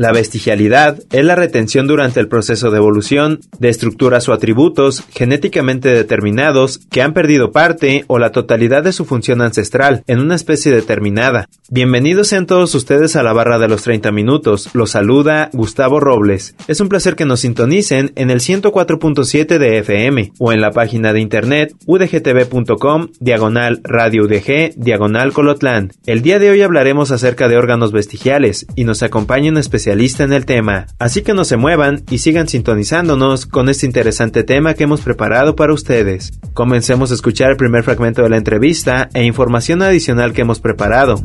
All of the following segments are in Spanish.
La vestigialidad es la retención durante el proceso de evolución de estructuras o atributos genéticamente determinados que han perdido parte o la totalidad de su función ancestral en una especie determinada. Bienvenidos sean todos ustedes a la barra de los 30 minutos. Los saluda Gustavo Robles. Es un placer que nos sintonicen en el 104.7 de FM o en la página de internet udgtv.com diagonal radio udg diagonal colotlán. El día de hoy hablaremos acerca de órganos vestigiales y nos acompaña un en el tema, así que no se muevan y sigan sintonizándonos con este interesante tema que hemos preparado para ustedes. Comencemos a escuchar el primer fragmento de la entrevista e información adicional que hemos preparado.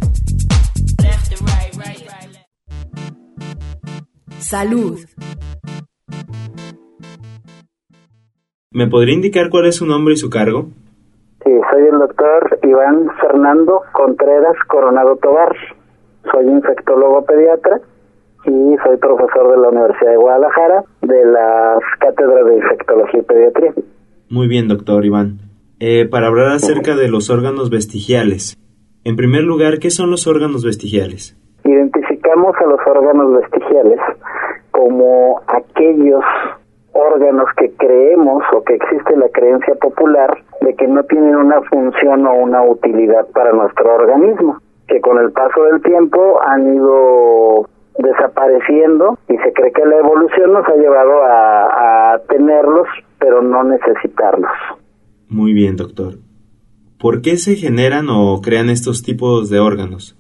Salud. ¿Me podría indicar cuál es su nombre y su cargo? Sí, soy el doctor Iván Fernando Contreras Coronado Tobar. Soy infectólogo pediatra y soy profesor de la Universidad de Guadalajara de las cátedras de infectología y pediatría. Muy bien, doctor Iván. Eh, para hablar acerca de los órganos vestigiales. En primer lugar, ¿qué son los órganos vestigiales? Identificamos a los órganos vestigiales como aquellos órganos que creemos o que existe la creencia popular de que no tienen una función o una utilidad para nuestro organismo, que con el paso del tiempo han ido desapareciendo y se cree que la evolución nos ha llevado a, a tenerlos pero no necesitarlos. Muy bien, doctor. ¿Por qué se generan o crean estos tipos de órganos?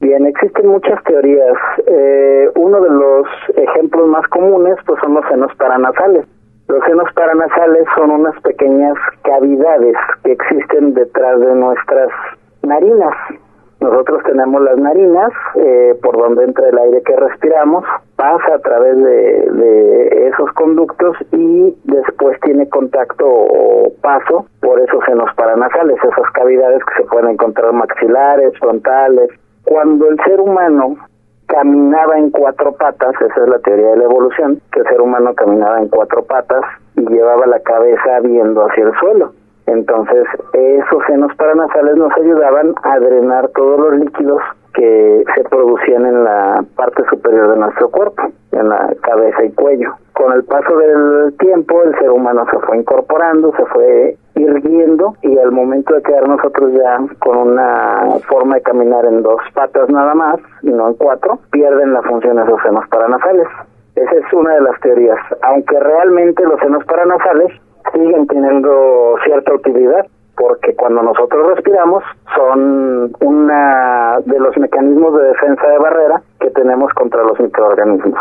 Bien, existen muchas teorías. Eh, uno de los ejemplos más comunes pues son los senos paranasales. Los senos paranasales son unas pequeñas cavidades que existen detrás de nuestras narinas. Nosotros tenemos las narinas, eh, por donde entra el aire que respiramos, pasa a través de, de, esos conductos y después tiene contacto o paso por esos senos paranasales, esas cavidades que se pueden encontrar maxilares, frontales. Cuando el ser humano caminaba en cuatro patas, esa es la teoría de la evolución, que el ser humano caminaba en cuatro patas y llevaba la cabeza viendo hacia el suelo. Entonces, esos senos paranasales nos ayudaban a drenar todos los líquidos que se producían en la parte superior de nuestro cuerpo, en la cabeza y cuello. Con el paso del tiempo, el ser humano se fue incorporando, se fue irguiendo y al momento de quedar nosotros ya con una forma de caminar en dos patas nada más, y no en cuatro, pierden la función esos senos paranasales. Esa es una de las teorías. Aunque realmente los senos paranasales siguen teniendo cierta utilidad porque cuando nosotros respiramos son una de los mecanismos de defensa de barrera que tenemos contra los microorganismos.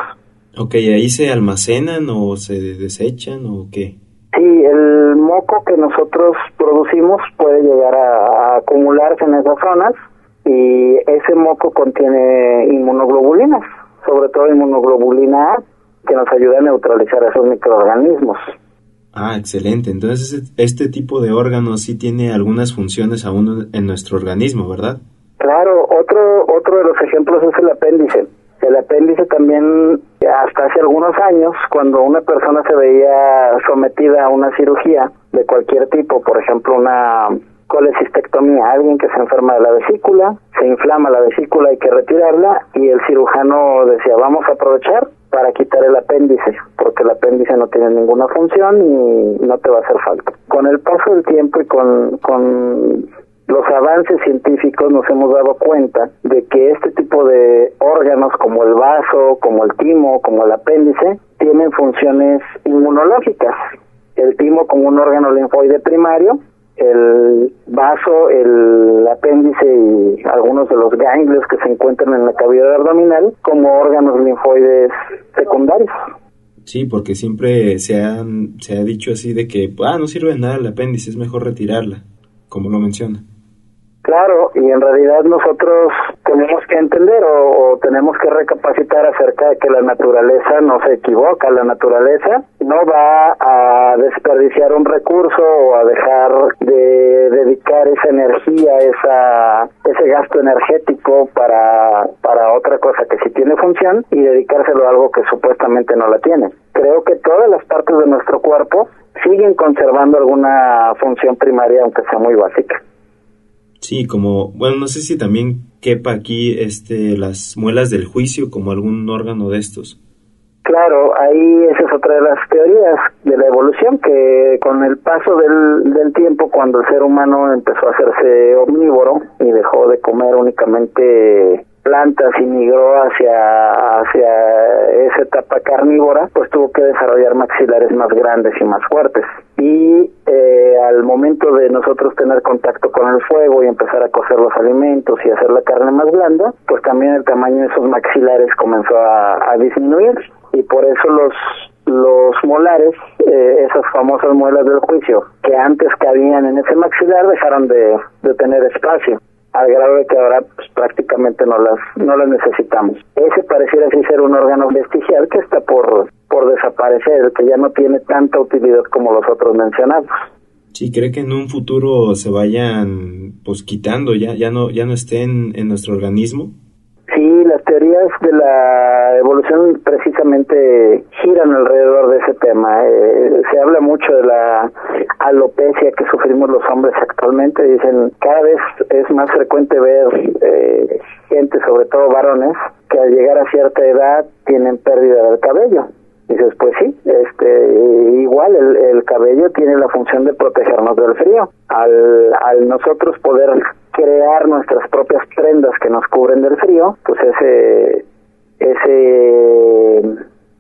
Ok, ¿ahí se almacenan o se desechan o qué? Sí, el moco que nosotros producimos puede llegar a, a acumularse en esas zonas y ese moco contiene inmunoglobulinas, sobre todo inmunoglobulina A, que nos ayuda a neutralizar esos microorganismos. Ah, excelente. Entonces, este tipo de órganos sí tiene algunas funciones aún en nuestro organismo, ¿verdad? Claro, otro, otro de los ejemplos es el apéndice. El apéndice también, hasta hace algunos años, cuando una persona se veía sometida a una cirugía de cualquier tipo, por ejemplo, una colecistectomía, alguien que se enferma de la vesícula, se inflama la vesícula, hay que retirarla, y el cirujano decía, vamos a aprovechar para quitar el apéndice, porque el apéndice no tiene ninguna función y no te va a hacer falta. Con el paso del tiempo y con, con los avances científicos nos hemos dado cuenta de que este tipo de órganos como el vaso, como el timo, como el apéndice, tienen funciones inmunológicas. El timo como un órgano linfoide primario el vaso, el apéndice y algunos de los ganglios que se encuentran en la cavidad abdominal como órganos linfoides secundarios. Sí, porque siempre se, han, se ha dicho así de que, ah, no sirve de nada el apéndice, es mejor retirarla, como lo menciona. Claro, y en realidad nosotros tenemos que entender o, tenemos que recapacitar acerca de que la naturaleza no se equivoca, la naturaleza no va a desperdiciar un recurso o a dejar de dedicar esa energía, esa, ese gasto energético para, para otra cosa que sí tiene función y dedicárselo a algo que supuestamente no la tiene. Creo que todas las partes de nuestro cuerpo siguen conservando alguna función primaria, aunque sea muy básica. Sí, como, bueno, no sé si también quepa aquí este, las muelas del juicio como algún órgano de estos. Claro, ahí esa es otra de las teorías de la evolución, que con el paso del, del tiempo, cuando el ser humano empezó a hacerse omnívoro y dejó de comer únicamente plantas y migró hacia, hacia esa etapa carnívora, pues tuvo que desarrollar maxilares más grandes y más fuertes. Y al momento de nosotros tener contacto con el fuego y empezar a cocer los alimentos y hacer la carne más blanda, pues también el tamaño de esos maxilares comenzó a, a disminuir y por eso los los molares, eh, esas famosas muelas del juicio, que antes cabían en ese maxilar, dejaron de, de tener espacio al grado de que ahora pues, prácticamente no las no las necesitamos. Ese pareciera así ser un órgano vestigial que está por por desaparecer, que ya no tiene tanta utilidad como los otros mencionados. Sí, cree que en un futuro se vayan pues quitando, ya ya no ya no estén en nuestro organismo. Sí, las teorías de la evolución precisamente giran alrededor de ese tema. Eh, se habla mucho de la alopecia que sufrimos los hombres actualmente. Dicen, cada vez es más frecuente ver eh, gente, sobre todo varones, que al llegar a cierta edad tienen pérdida del cabello. Dices, pues sí, este, igual el, el cabello tiene la función de protegernos del frío. Al, al nosotros poder crear nuestras propias prendas que nos cubren del frío, pues ese, ese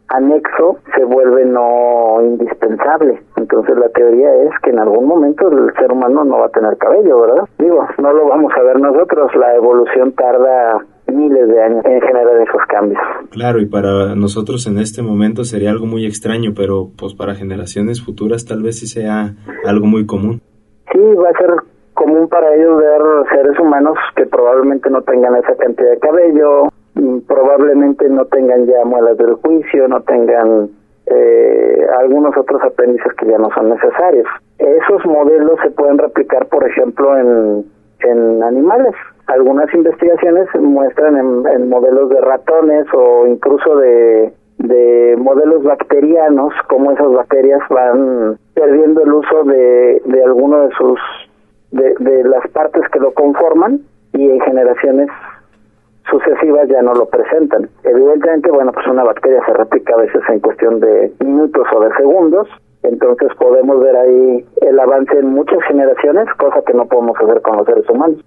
anexo se vuelve no indispensable. Entonces la teoría es que en algún momento el ser humano no va a tener cabello, ¿verdad? Digo, no lo vamos a ver nosotros, la evolución tarda miles de años en generar esos cambios. Claro, y para nosotros en este momento sería algo muy extraño, pero pues para generaciones futuras tal vez sí sea algo muy común. Sí, va a ser común para ellos ver seres humanos que probablemente no tengan esa cantidad de cabello, mm, probablemente no tengan ya muelas del juicio, no tengan eh, algunos otros apéndices que ya no son necesarios. Esos modelos se pueden replicar, por ejemplo, en, en animales. Algunas investigaciones muestran en, en modelos de ratones o incluso de, de modelos bacterianos cómo esas bacterias van perdiendo el uso de, de alguno de sus de, de las partes que lo conforman y en generaciones sucesivas ya no lo presentan. Evidentemente, bueno, pues una bacteria se replica a veces en cuestión de minutos o de segundos, entonces podemos ver ahí el avance en muchas generaciones, cosa que no podemos hacer con los seres humanos.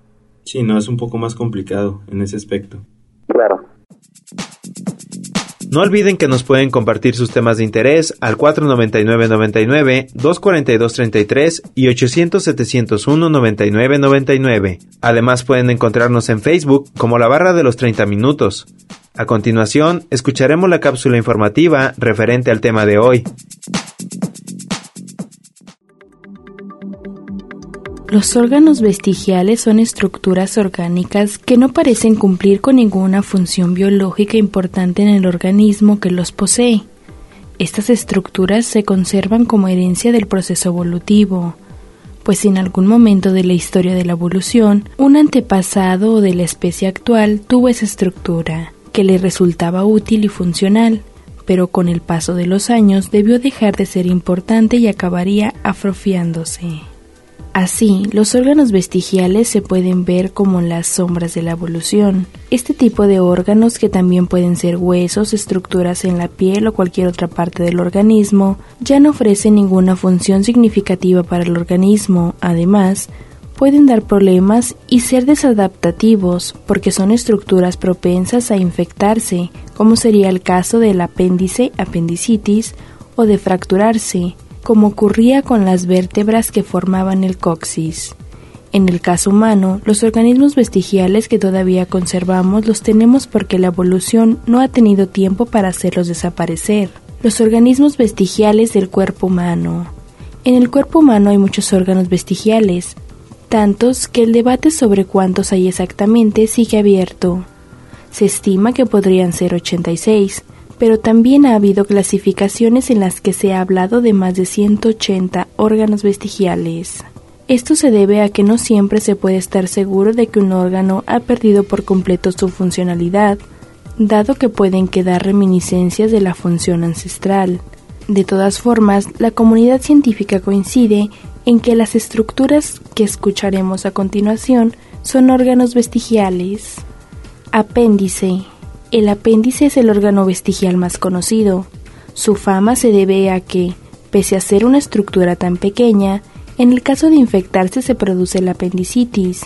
Sí, no, es un poco más complicado en ese aspecto. Claro. No olviden que nos pueden compartir sus temas de interés al 499-99, 242-33 y 800-701-9999. Además pueden encontrarnos en Facebook como la barra de los 30 minutos. A continuación, escucharemos la cápsula informativa referente al tema de hoy. Los órganos vestigiales son estructuras orgánicas que no parecen cumplir con ninguna función biológica importante en el organismo que los posee. Estas estructuras se conservan como herencia del proceso evolutivo, pues en algún momento de la historia de la evolución, un antepasado de la especie actual tuvo esa estructura, que le resultaba útil y funcional, pero con el paso de los años debió dejar de ser importante y acabaría afrofiándose. Así, los órganos vestigiales se pueden ver como las sombras de la evolución. Este tipo de órganos, que también pueden ser huesos, estructuras en la piel o cualquier otra parte del organismo, ya no ofrecen ninguna función significativa para el organismo. Además, pueden dar problemas y ser desadaptativos porque son estructuras propensas a infectarse, como sería el caso del apéndice, apendicitis, o de fracturarse, como ocurría con las vértebras que formaban el coxis. En el caso humano, los organismos vestigiales que todavía conservamos los tenemos porque la evolución no ha tenido tiempo para hacerlos desaparecer. Los organismos vestigiales del cuerpo humano. En el cuerpo humano hay muchos órganos vestigiales, tantos que el debate sobre cuántos hay exactamente sigue abierto. Se estima que podrían ser 86, pero también ha habido clasificaciones en las que se ha hablado de más de 180 órganos vestigiales. Esto se debe a que no siempre se puede estar seguro de que un órgano ha perdido por completo su funcionalidad, dado que pueden quedar reminiscencias de la función ancestral. De todas formas, la comunidad científica coincide en que las estructuras que escucharemos a continuación son órganos vestigiales. Apéndice. El apéndice es el órgano vestigial más conocido. Su fama se debe a que, pese a ser una estructura tan pequeña, en el caso de infectarse se produce la apendicitis,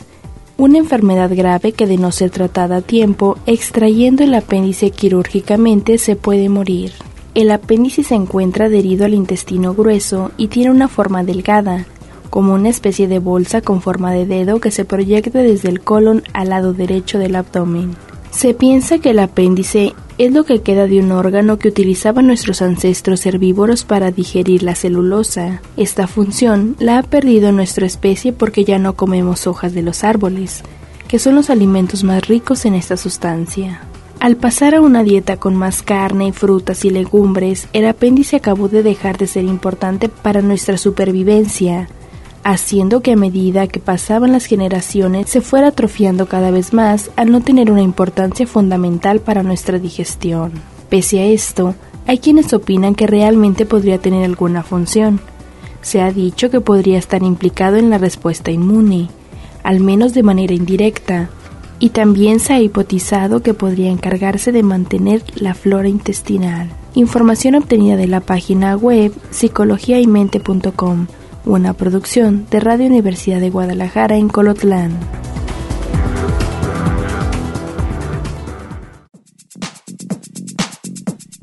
una enfermedad grave que de no ser tratada a tiempo, extrayendo el apéndice quirúrgicamente se puede morir. El apéndice se encuentra adherido al intestino grueso y tiene una forma delgada, como una especie de bolsa con forma de dedo que se proyecta desde el colon al lado derecho del abdomen. Se piensa que el apéndice es lo que queda de un órgano que utilizaban nuestros ancestros herbívoros para digerir la celulosa. Esta función la ha perdido nuestra especie porque ya no comemos hojas de los árboles, que son los alimentos más ricos en esta sustancia. Al pasar a una dieta con más carne, frutas y legumbres, el apéndice acabó de dejar de ser importante para nuestra supervivencia, haciendo que a medida que pasaban las generaciones se fuera atrofiando cada vez más al no tener una importancia fundamental para nuestra digestión. Pese a esto, hay quienes opinan que realmente podría tener alguna función. Se ha dicho que podría estar implicado en la respuesta inmune, al menos de manera indirecta, y también se ha hipotizado que podría encargarse de mantener la flora intestinal. Información obtenida de la página web psicologiaymente.com una producción de Radio Universidad de Guadalajara en Colotlán.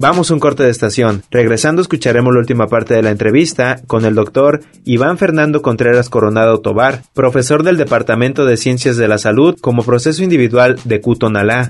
Vamos a un corte de estación. Regresando escucharemos la última parte de la entrevista con el doctor Iván Fernando Contreras Coronado Tobar, profesor del Departamento de Ciencias de la Salud como proceso individual de Cutonalá.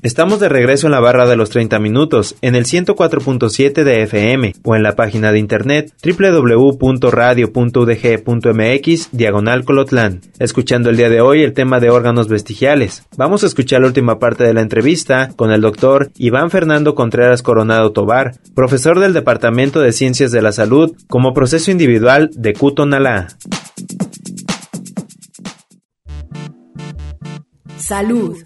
Estamos de regreso en la barra de los 30 minutos, en el 104.7 de FM o en la página de internet www.radio.udg.mx diagonal colotlán, escuchando el día de hoy el tema de órganos vestigiales. Vamos a escuchar la última parte de la entrevista con el doctor Iván Fernando Contreras Coronado Tobar, profesor del Departamento de Ciencias de la Salud como proceso individual de Cutonalá. Salud.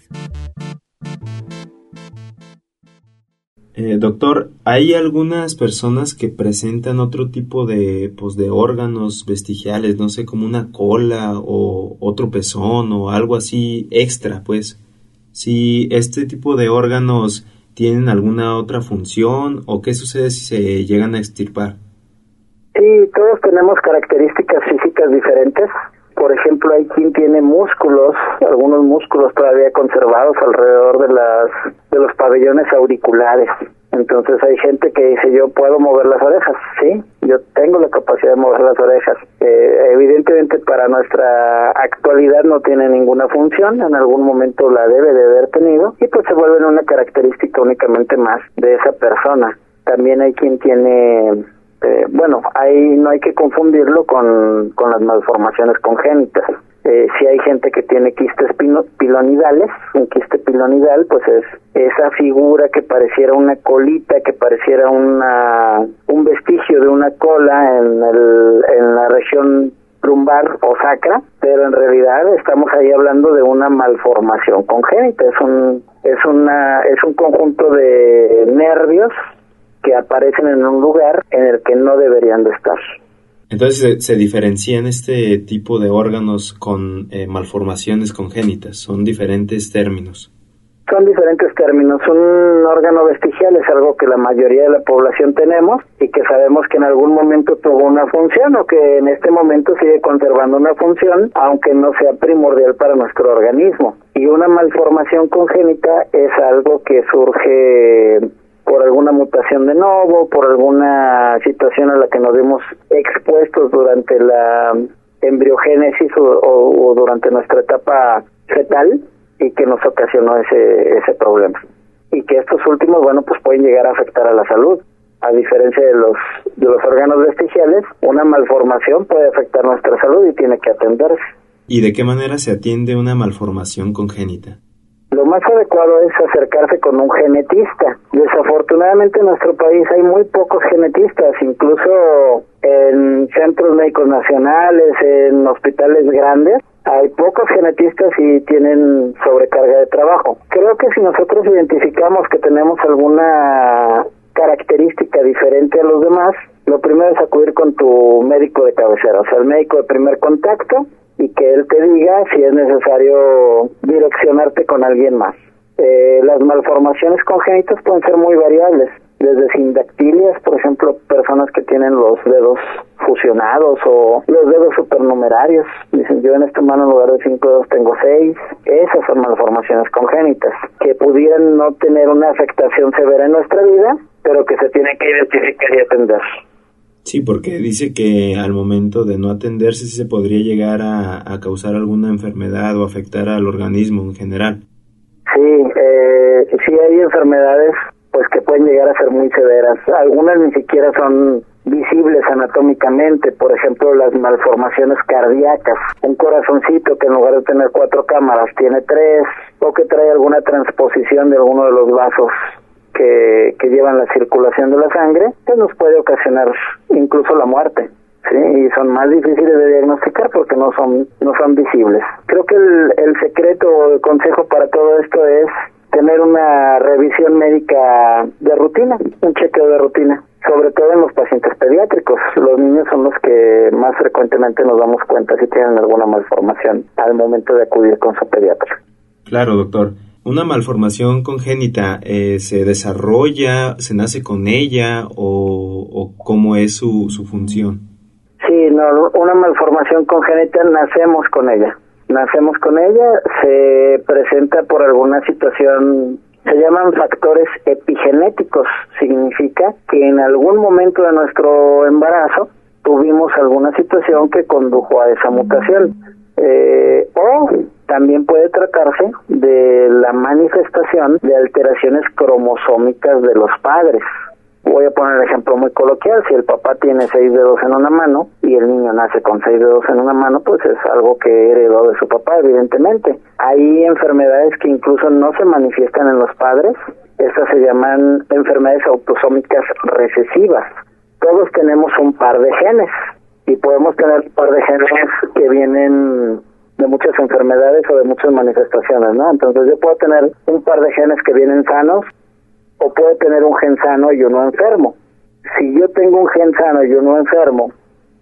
Eh, doctor, ¿hay algunas personas que presentan otro tipo de, pues, de órganos vestigiales, no sé, como una cola o otro pezón o algo así extra, pues? Si este tipo de órganos tienen alguna otra función o qué sucede si se llegan a extirpar? Sí, todos tenemos características físicas diferentes. Por ejemplo, hay quien tiene músculos, algunos músculos todavía conservados alrededor de las de los pabellones auriculares. Entonces hay gente que dice yo puedo mover las orejas, sí, yo tengo la capacidad de mover las orejas. Eh, evidentemente para nuestra actualidad no tiene ninguna función, en algún momento la debe de haber tenido y pues se vuelve una característica únicamente más de esa persona. También hay quien tiene eh, bueno, ahí no hay que confundirlo con, con las malformaciones congénitas. Eh, si hay gente que tiene quistes pilonidales, un quiste pilonidal, pues es esa figura que pareciera una colita, que pareciera una un vestigio de una cola en, el, en la región lumbar o sacra, pero en realidad estamos ahí hablando de una malformación congénita, es un es una es un conjunto de nervios que aparecen en un lugar en el que no deberían de estar. Entonces se, diferencian este tipo de órganos con eh, malformaciones congénitas, son diferentes términos. Son diferentes términos. Un órgano vestigial es algo que la mayoría de la población tenemos y que sabemos que en algún momento tuvo una función o que en este momento sigue conservando una función, aunque no sea primordial para nuestro organismo. Y una malformación congénita es algo que surge por alguna mutación de nuevo, por alguna situación a la que nos vimos expuestos durante la embriogénesis o durante nuestra etapa fetal y que nos ocasionó ese, ese problema. Y que estos últimos, bueno, pues pueden llegar a afectar a la salud. A diferencia de los, de los órganos vestigiales, una malformación puede afectar nuestra salud y tiene que atenderse. ¿Y de qué manera se atiende una malformación congénita? Lo más adecuado es acercarse con un genetista. Desafortunadamente en nuestro país hay muy pocos genetistas, incluso en centros médicos nacionales, en hospitales grandes, hay pocos genetistas y tienen sobrecarga de trabajo. Creo que si nosotros identificamos que tenemos alguna característica diferente a los demás, lo primero es acudir con tu médico de cabecera, o sea, el médico de primer contacto, y que él te diga si es necesario direccionarte con alguien más. Eh, las malformaciones congénitas pueden ser muy variables desde sindactilias, por ejemplo, personas que tienen los dedos fusionados o los dedos supernumerarios. Dicen, yo en esta mano en lugar de cinco dedos tengo seis. Esas son malformaciones congénitas que pudieran no tener una afectación severa en nuestra vida, pero que se tiene que identificar y atender. Sí, porque dice que al momento de no atenderse se podría llegar a, causar alguna enfermedad o afectar al organismo en general. Sí, eh, sí hay enfermedades pues que pueden llegar a ser muy severas. Algunas ni siquiera son visibles anatómicamente, por ejemplo las malformaciones cardíacas, un corazoncito que en lugar de tener cuatro cámaras tiene tres, o que trae alguna transposición de alguno de los vasos que, que llevan la circulación de la sangre, pues nos puede ocasionar incluso la muerte. ¿sí? y son más difíciles de diagnosticar porque no son no son visibles. Creo que el, el secreto o el consejo para todo esto es tener una revisión médica de rutina, un chequeo de rutina, sobre todo en los pacientes pediátricos. Los niños son los que más frecuentemente nos damos cuenta si tienen alguna malformación al momento de acudir con su pediatra. Claro, doctor. ¿Una malformación congénita eh, se desarrolla, se nace con ella o, cómo es su, su función? Sí, no, una malformación congénita nacemos con ella nacemos con ella, se presenta por alguna situación, se llaman factores epigenéticos, significa que en algún momento de nuestro embarazo tuvimos alguna situación que condujo a esa mutación. Eh, o también puede tratarse de la manifestación de alteraciones cromosómicas de los padres. Voy a poner el ejemplo muy coloquial, si el papá tiene seis dedos en una mano y el niño nace con seis dedos en una mano, pues es algo que heredó de su papá, evidentemente. Hay enfermedades que incluso no se manifiestan en los padres, estas se llaman enfermedades autosómicas recesivas. Todos tenemos un par de genes y podemos tener un par de genes que vienen de muchas enfermedades o de muchas manifestaciones, ¿no? Entonces yo puedo tener un par de genes que vienen sanos o puede tener un gen sano y uno enfermo. Si yo tengo un gen sano y uno enfermo,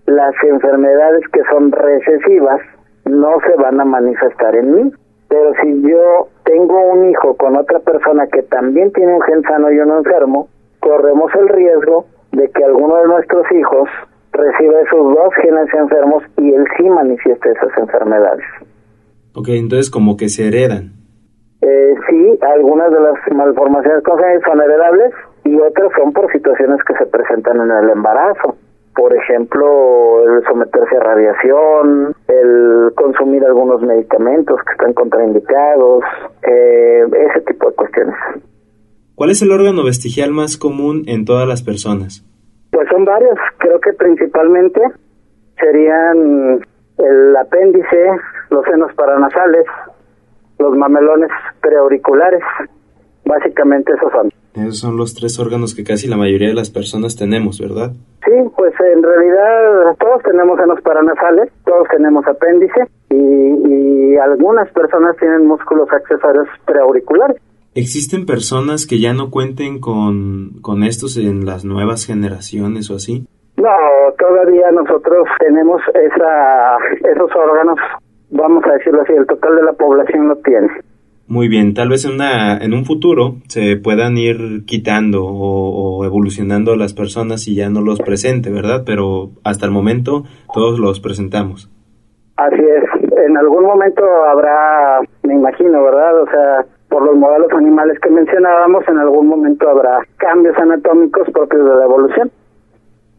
las enfermedades que son recesivas no se van a manifestar en mí. Pero si yo tengo un hijo con otra persona que también tiene un gen sano y uno enfermo, corremos el riesgo de que alguno de nuestros hijos reciba esos dos genes enfermos y él sí manifieste esas enfermedades. Ok, entonces como que se heredan. Eh, sí, algunas de las malformaciones congénitas son heredables y otras son por situaciones que se presentan en el embarazo. Por ejemplo, el someterse a radiación, el consumir algunos medicamentos que están contraindicados, eh, ese tipo de cuestiones. ¿Cuál es el órgano vestigial más común en todas las personas? Pues son varios, creo que principalmente serían el apéndice, los senos paranasales, los mamelones preauriculares. Básicamente esos son. Esos son los tres órganos que casi la mayoría de las personas tenemos, ¿verdad? Sí, pues en realidad todos tenemos senos paranasales, todos tenemos apéndice y, y algunas personas tienen músculos accesorios preauriculares. ¿Existen personas que ya no cuenten con, con estos en las nuevas generaciones o así? No, todavía nosotros tenemos esa, esos órganos vamos a decirlo así, el total de la población lo tiene. Muy bien, tal vez en, una, en un futuro se puedan ir quitando o, evolucionando las personas y ya no los presente, ¿verdad? Pero hasta el momento todos los presentamos. Así es, en algún momento habrá, me imagino, ¿verdad? O sea, por los modelos animales que mencionábamos, en algún momento habrá cambios anatómicos propios de la evolución.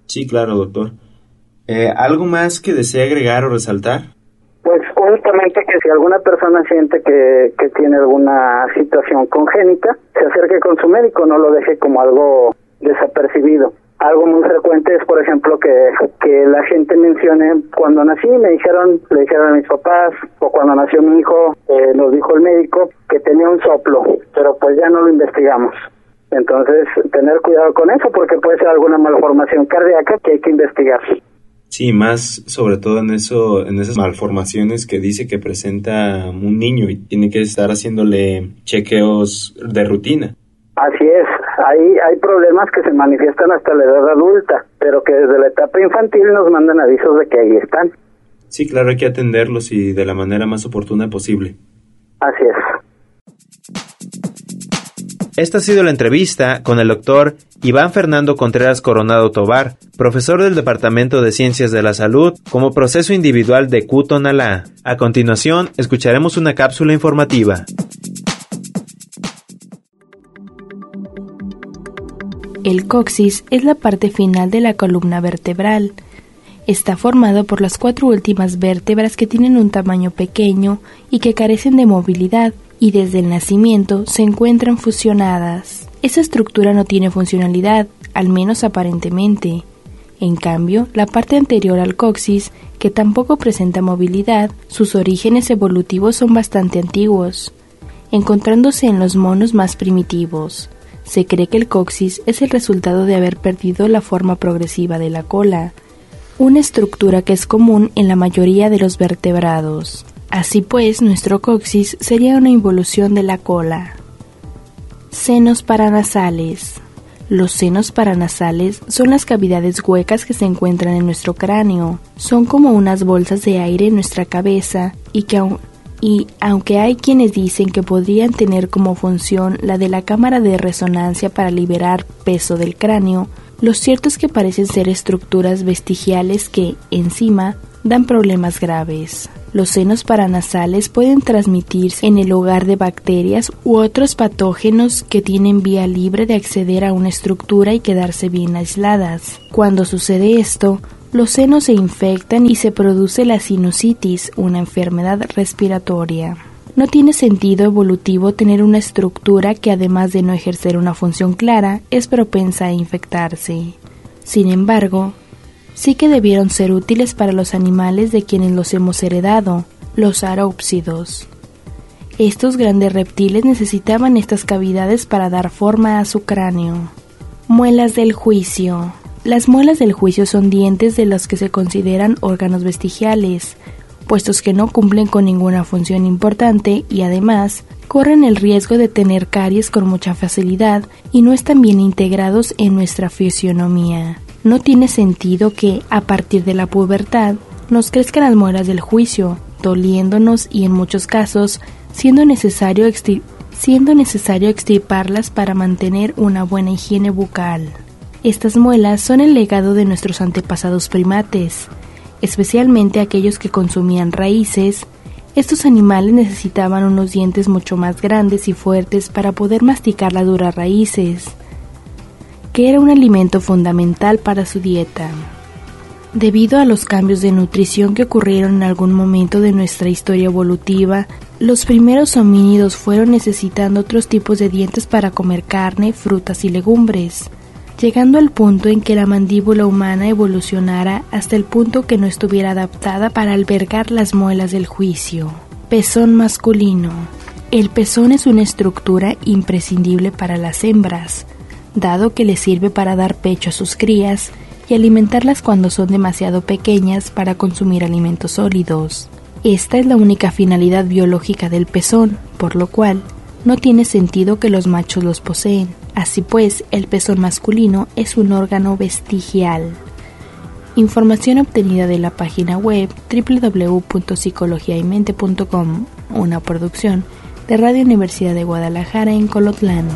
Sí, claro, doctor. Eh, ¿Algo más que desee agregar o resaltar? Pues únicamente que si alguna persona siente que, que tiene alguna situación congénita, se acerque con su médico, no lo deje como algo desapercibido. Algo muy frecuente es, por ejemplo, que, que la gente mencione cuando nací, me dijeron, le dijeron a mis papás, o cuando nació mi hijo, eh, nos dijo el médico que tenía un soplo, pero pues ya no lo investigamos. Entonces, tener cuidado con eso porque puede ser alguna malformación cardíaca que hay que investigar. Sí, más sobre todo en eso, en esas malformaciones que dice que presenta un niño y tiene que estar haciéndole chequeos de rutina. Así es, hay, hay problemas que se manifiestan hasta la edad adulta, pero que desde la etapa infantil nos mandan avisos de que ahí están. Sí, claro, hay que atenderlos y de la manera más oportuna posible. Así es. Esta ha sido la entrevista con el doctor Iván Fernando Contreras Coronado Tobar, profesor del Departamento de Ciencias de la Salud, como proceso individual de Kutonalá. A continuación, escucharemos una cápsula informativa. El coxis es la parte final de la columna vertebral. Está formado por las cuatro últimas vértebras que tienen un tamaño pequeño y que carecen de movilidad, y desde el nacimiento se encuentran fusionadas. Esa estructura no tiene funcionalidad, al menos aparentemente. En cambio, la parte anterior al coxis, que tampoco presenta movilidad, sus orígenes evolutivos son bastante antiguos, encontrándose en los monos más primitivos. Se cree que el coxis es el resultado de haber perdido la forma progresiva de la cola, una estructura que es común en la mayoría de los vertebrados. Así pues, nuestro coxis sería una involución de la cola. Senos paranasales. Los senos paranasales son las cavidades huecas que se encuentran en nuestro cráneo. Son como unas bolsas de aire en nuestra cabeza y que y aunque hay quienes dicen que podrían tener como función la de la cámara de resonancia para liberar peso del cráneo, lo cierto es que parecen ser estructuras vestigiales que, encima, dan problemas graves. Los senos paranasales pueden transmitirse en el hogar de bacterias u otros patógenos que tienen vía libre de acceder a una estructura y quedarse bien aisladas. Cuando sucede esto, los senos se infectan y se produce la sinusitis, una enfermedad respiratoria. No tiene sentido evolutivo tener una estructura que además de no ejercer una función clara, es propensa a infectarse. Sin embargo, sí que debieron ser útiles para los animales de quienes los hemos heredado, los arópsidos. Estos grandes reptiles necesitaban estas cavidades para dar forma a su cráneo. Muelas del juicio. Las muelas del juicio son dientes de los que se consideran órganos vestigiales, puestos que no cumplen con ninguna función importante y además corren el riesgo de tener caries con mucha facilidad y no están bien integrados en nuestra fisionomía. No tiene sentido que, a partir de la pubertad, nos crezcan las muelas del juicio, doliéndonos y en muchos casos siendo necesario, siendo necesario extirparlas para mantener una buena higiene bucal. Estas muelas son el legado de nuestros antepasados primates, especialmente aquellos que consumían raíces. Estos animales necesitaban unos dientes mucho más grandes y fuertes para poder masticar las duras raíces que era un alimento fundamental para su dieta. Debido a los cambios de nutrición que ocurrieron en algún momento de nuestra historia evolutiva, los primeros homínidos fueron necesitando otros tipos de dientes para comer carne, frutas y legumbres, llegando al punto en que la mandíbula humana evolucionara hasta el punto que no estuviera adaptada para albergar las muelas del juicio. Pezón masculino. El pezón es una estructura imprescindible para las hembras, dado que le sirve para dar pecho a sus crías y alimentarlas cuando son demasiado pequeñas para consumir alimentos sólidos. Esta es la única finalidad biológica del pezón, por lo cual no tiene sentido que los machos los poseen. Así pues, el pezón masculino es un órgano vestigial. Información obtenida de la página web www.psicologiaymente.com, una producción de Radio Universidad de Guadalajara en Colotlán.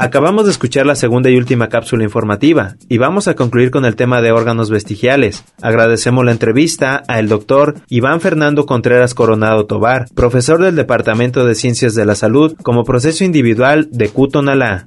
Acabamos de escuchar la segunda y última cápsula informativa y vamos a concluir con el tema de órganos vestigiales. Agradecemos la entrevista al doctor Iván Fernando Contreras Coronado Tobar, profesor del Departamento de Ciencias de la Salud como proceso individual de Cutonalá.